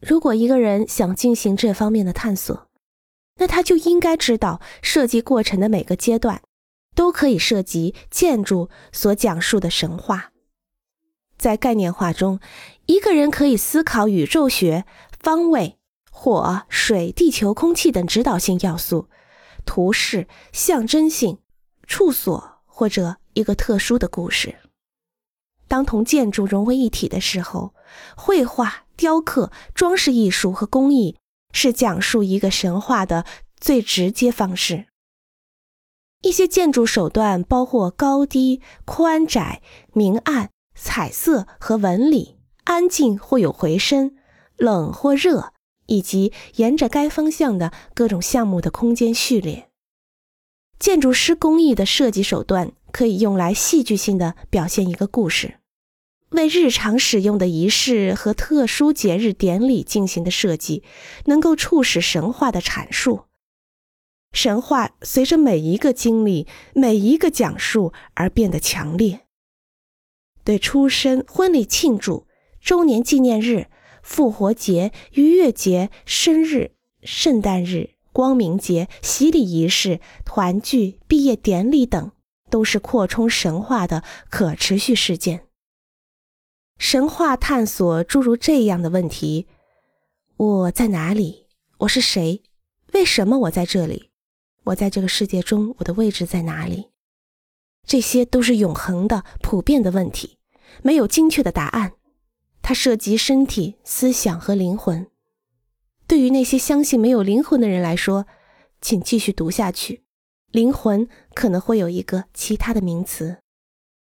如果一个人想进行这方面的探索，那他就应该知道设计过程的每个阶段都可以涉及建筑所讲述的神话。在概念化中，一个人可以思考宇宙学、方位、火、水、地球、空气等指导性要素，图示、象征性、处所或者一个特殊的故事。当同建筑融为一体的时候，绘画、雕刻、装饰艺术和工艺是讲述一个神话的最直接方式。一些建筑手段包括高低、宽窄、明暗。彩色和纹理，安静或有回声，冷或热，以及沿着该方向的各种项目的空间序列。建筑师工艺的设计手段可以用来戏剧性的表现一个故事，为日常使用的仪式和特殊节日典礼进行的设计，能够促使神话的阐述。神话随着每一个经历、每一个讲述而变得强烈。对出生、婚礼庆祝、周年纪念日、复活节、逾越节、生日、圣诞日、光明节、洗礼仪式、团聚、毕业典礼等，都是扩充神话的可持续事件。神话探索诸如这样的问题：我在哪里？我是谁？为什么我在这里？我在这个世界中，我的位置在哪里？这些都是永恒的、普遍的问题，没有精确的答案。它涉及身体、思想和灵魂。对于那些相信没有灵魂的人来说，请继续读下去。灵魂可能会有一个其他的名词。